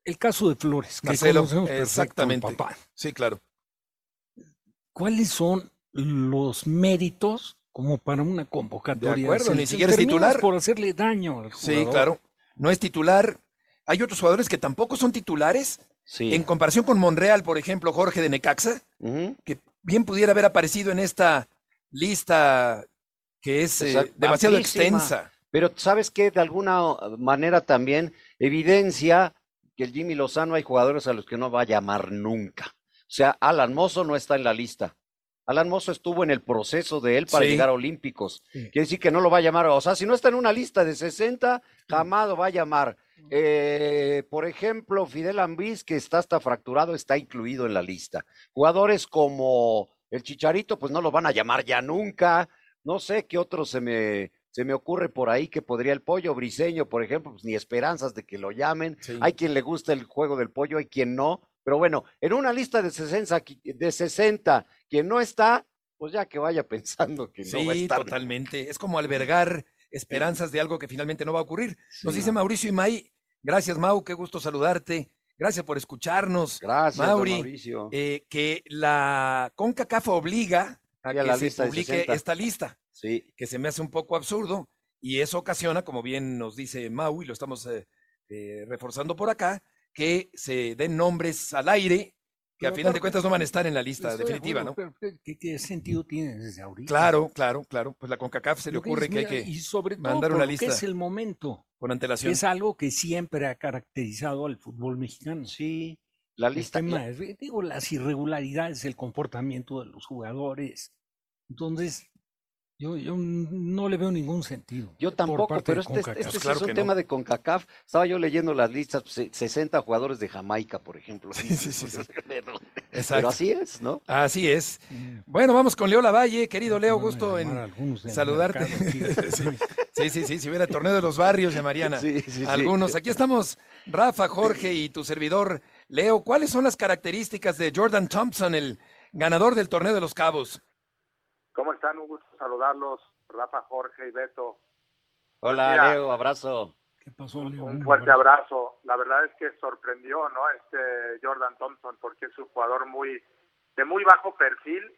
el caso de Flores, que Marcelo, exactamente. papá. Sí, claro. ¿Cuáles son los méritos como para una convocatoria? De acuerdo, ni siquiera es titular. por hacerle daño al Sí, jugador. claro. No es titular. Hay otros jugadores que tampoco son titulares En comparación con Monreal, por ejemplo, Jorge de Necaxa, que bien pudiera haber aparecido en esta lista que es eh, demasiado extensa. Pero sabes que de alguna manera también evidencia que el Jimmy Lozano hay jugadores a los que no va a llamar nunca. O sea, Alan Mozo no está en la lista. Alan Mozo estuvo en el proceso de él para llegar a Olímpicos. Quiere decir que no lo va a llamar. O sea, si no está en una lista de 60, jamás lo va a llamar. Eh, por ejemplo, Fidel Ambriz, que está hasta fracturado, está incluido en la lista. Jugadores como el Chicharito, pues no lo van a llamar ya nunca. No sé qué otro se me, se me ocurre por ahí que podría el pollo briseño, por ejemplo, pues ni esperanzas de que lo llamen. Hay quien le gusta el juego del pollo, hay quien no. Pero bueno, en una lista de 60, de 60 quien no está, pues ya que vaya pensando que no va a estar. totalmente. Es como albergar esperanzas de algo que finalmente no va a ocurrir. Nos dice Mauricio y May. Gracias, Mau, qué gusto saludarte. Gracias por escucharnos. Gracias, Mauricio. Eh, que la CONCACAF obliga a que se publique esta lista. Sí. Que se me hace un poco absurdo y eso ocasiona, como bien nos dice Mau y lo estamos eh, eh, reforzando por acá, que se den nombres al aire que a final de cuentas no van a estar en la lista definitiva, ¿no? ¿qué, sentido tiene desde ahorita? Claro, claro, claro. Pues la CONCACAF se le ocurre que hay que y sobre todo mandar una lista. es el momento. Con antelación. Es algo que siempre ha caracterizado al fútbol mexicano. Sí, la lista. digo, las irregularidades, el comportamiento de los jugadores. Entonces, yo, yo no le veo ningún sentido. Yo tampoco, pero este, este es un tema de CONCACAF. Estaba yo leyendo las listas, 60 pues, jugadores de Jamaica, por ejemplo. Sí, sí, sí. pero, así es, ¿no? Así es. Bueno, vamos con Leo Lavalle. Querido Leo, gusto en saludarte. sí, sí, sí. Si hubiera el torneo de los barrios, llamarían sí, algunos. Aquí estamos, Rafa, Jorge y tu servidor, Leo. ¿Cuáles son las características de Jordan Thompson, el ganador del torneo de los Cabos? ¿Cómo están? Un gusto saludarlos, Rafa, Jorge y Beto. Hola, Leo, abrazo. ¿Qué pasó, Leo? Un fuerte abrazo. La verdad es que sorprendió, ¿no? Este Jordan Thompson, porque es un jugador muy de muy bajo perfil,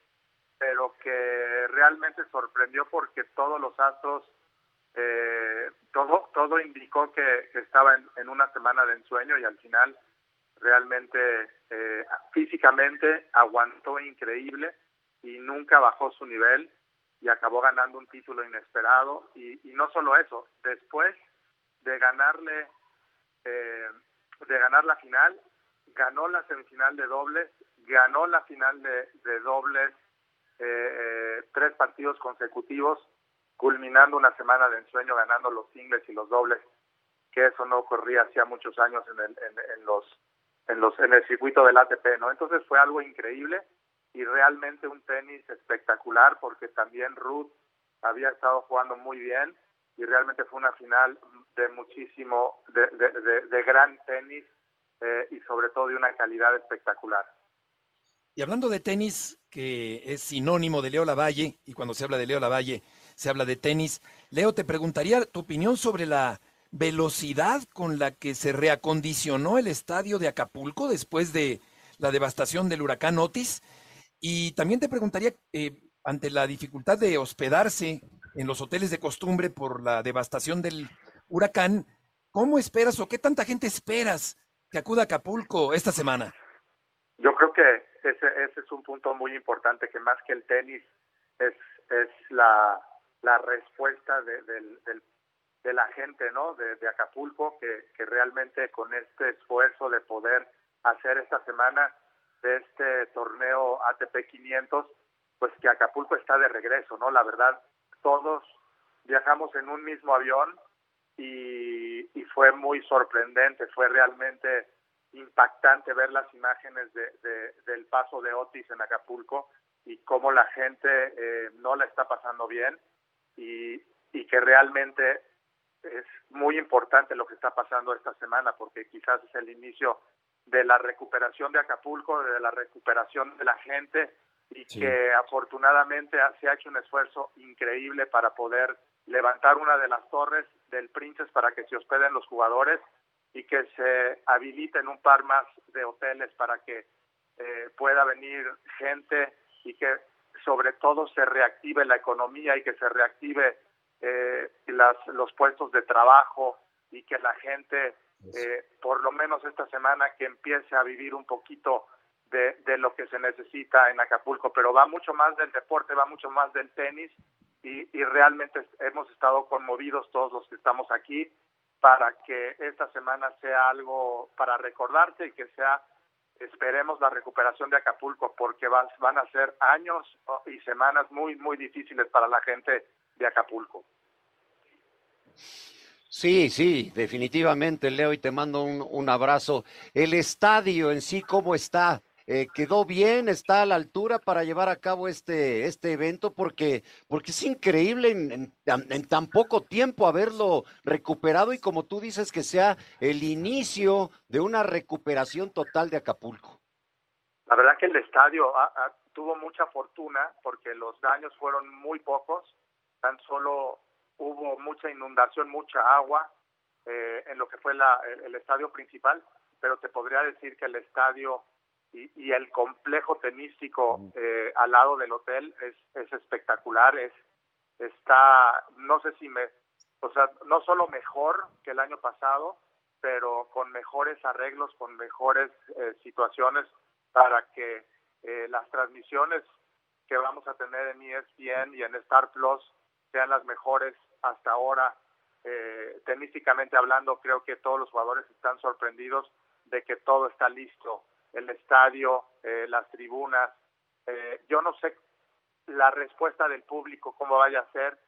pero que realmente sorprendió porque todos los astros, eh, todo, todo indicó que, estaba en, una semana de ensueño y al final realmente eh, físicamente aguantó increíble y nunca bajó su nivel y acabó ganando un título inesperado. Y, no solo eso, después de ganarle, eh, de ganar la final, ganó la semifinal de dobles, ganó la final de, dobles eh, eh, tres partidos consecutivos, culminando una semana de ensueño, ganando los singles y los dobles, que eso no ocurría hacía muchos años en, el, en los en los en el circuito del ATP, ¿no? Entonces fue algo increíble y realmente un tenis espectacular porque también Ruth había estado jugando muy bien y realmente fue una final de muchísimo, de, gran tenis eh, y sobre todo de una calidad espectacular. Y hablando de tenis, que es sinónimo de Leo Lavalle, y cuando se habla de Leo Lavalle se habla de tenis, Leo, te preguntaría tu opinión sobre la velocidad con la que se reacondicionó el estadio de Acapulco después de la devastación del huracán Otis y también te preguntaría, eh, ante la dificultad de hospedarse en los hoteles de costumbre por la devastación del huracán, ¿cómo esperas o qué tanta gente esperas que acuda a Acapulco esta semana? Yo creo que ese, es un punto muy importante, que más que el tenis es, es la, respuesta de, de, la gente ¿no? de, Acapulco, que realmente con este esfuerzo de poder hacer esta semana de este torneo ATP 500, pues que Acapulco está de regreso, ¿no? La verdad, todos viajamos en un mismo avión y, fue muy sorprendente, fue realmente impactante ver las imágenes de, del paso de Otis en Acapulco y cómo la gente eh, no la está pasando bien y que realmente es muy importante lo que está pasando esta semana porque quizás es el inicio de la recuperación de Acapulco, de la recuperación de la gente y que afortunadamente se ha hecho un esfuerzo increíble para poder levantar una de las torres del Princess para que se hospeden los jugadores y que se habiliten un par más de hoteles para que eh, pueda venir gente y que sobre todo se reactive la economía y que se reactive eh, las, los puestos de trabajo y que la gente eh, por lo menos esta semana que empiece a vivir un poquito de, de, lo que se necesita en Acapulco, pero va mucho más del deporte, va mucho más del tenis y, realmente hemos estado conmovidos todos los que estamos aquí para que esta semana sea algo para recordarse y que sea, esperemos, la recuperación de Acapulco, porque van a ser años y semanas muy, muy difíciles para la gente de Acapulco. Sí, sí, definitivamente, Leo, y te mando un, un abrazo. El estadio en sí, ¿cómo está? Eh, quedó bien, está a la altura para llevar a cabo este, este evento, porque, porque es increíble en, tan poco tiempo haberlo recuperado y como tú dices, que sea el inicio de una recuperación total de Acapulco. La verdad que el estadio tuvo mucha fortuna porque los daños fueron muy pocos, tan solo hubo mucha inundación, mucha agua eh, en lo que fue la, el, el, estadio principal, pero te podría decir que el estadio y, y el complejo tenístico eh, al lado del hotel es, es espectacular, es está, no sé si me, o sea, no solo mejor que el año pasado, pero con mejores arreglos, con mejores eh, situaciones para que eh, las transmisiones que vamos a tener en ESPN y en Star Plus sean las mejores hasta ahora. Eh, tenísticamente hablando, creo que todos los jugadores están sorprendidos de que todo está listo, el estadio, eh, las tribunas. Eh, yo no sé la respuesta del público, cómo vaya a ser.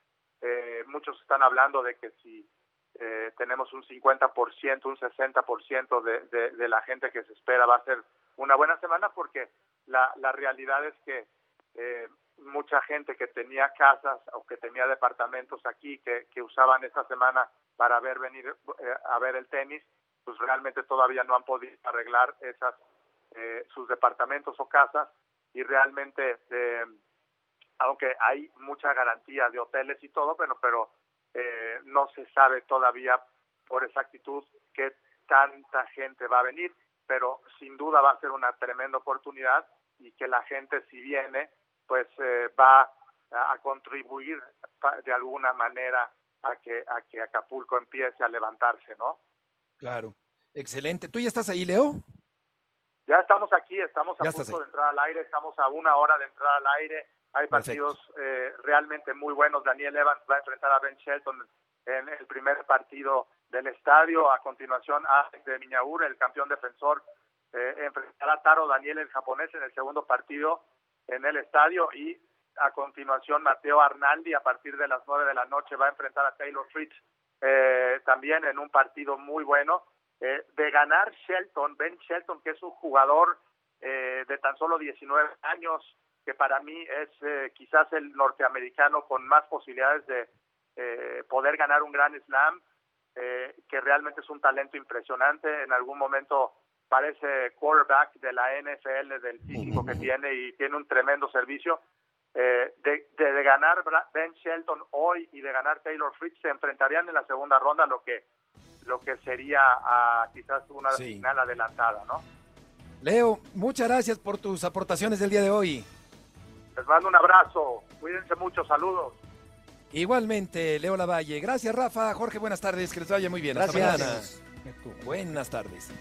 Eh, muchos están hablando de que si eh, tenemos un 50%, un 60% de, de, de la gente que se espera, va a ser una buena semana porque la, la realidad es que eh, mucha gente que tenía casas o que tenía departamentos aquí que, que usaban esta semana para ver venir eh, a ver el tenis, pues realmente todavía no han podido arreglar esas eh, sus departamentos o casas. Y realmente eh, aunque hay mucha garantía de hoteles y todo, pero pero eh, no se sabe todavía por exactitud qué tanta gente va a venir, pero sin duda va a ser una tremenda oportunidad y que la gente si viene pues eh, va a, contribuir de alguna manera a que a que Acapulco empiece a levantarse, ¿no? Claro, excelente. ¿Tú ya estás ahí, Leo? Ya estamos aquí, estamos a ya punto de entrar al aire, estamos a una hora de entrar al aire. Hay partidos eh, realmente muy buenos. Daniel Evans va a enfrentar a Ben Shelton en el primer partido del estadio. A continuación, Alex de Miñaur, el campeón defensor, eh, enfrentará a Taro Daniel, el japonés, en el segundo partido en el estadio. Y a continuación, Mateo Arnaldi, a partir de las nueve de la noche, va a enfrentar a Taylor Fritz eh, también en un partido muy bueno. Eh, de ganar Shelton, Ben Shelton, que es un jugador eh, de tan solo 19 años, que para mí es eh, quizás el norteamericano con más posibilidades de eh, poder ganar un gran slam, eh, que realmente es un talento impresionante. En algún momento parece quarterback de la NFL, del físico que tiene y tiene un tremendo servicio. Eh, de, de, de, ganar Ben Shelton hoy y de ganar Taylor Fritz se enfrentarían en la segunda ronda, lo que lo que sería uh, quizás una sí. final adelantada, ¿no? Leo, muchas gracias por tus aportaciones del día de hoy. Les mando un abrazo, cuídense mucho, saludos. Igualmente, Leo Lavalle. Gracias, Rafa. Jorge, buenas tardes, que les vaya muy bien. Gracias. Hasta mañana. Buenas tardes.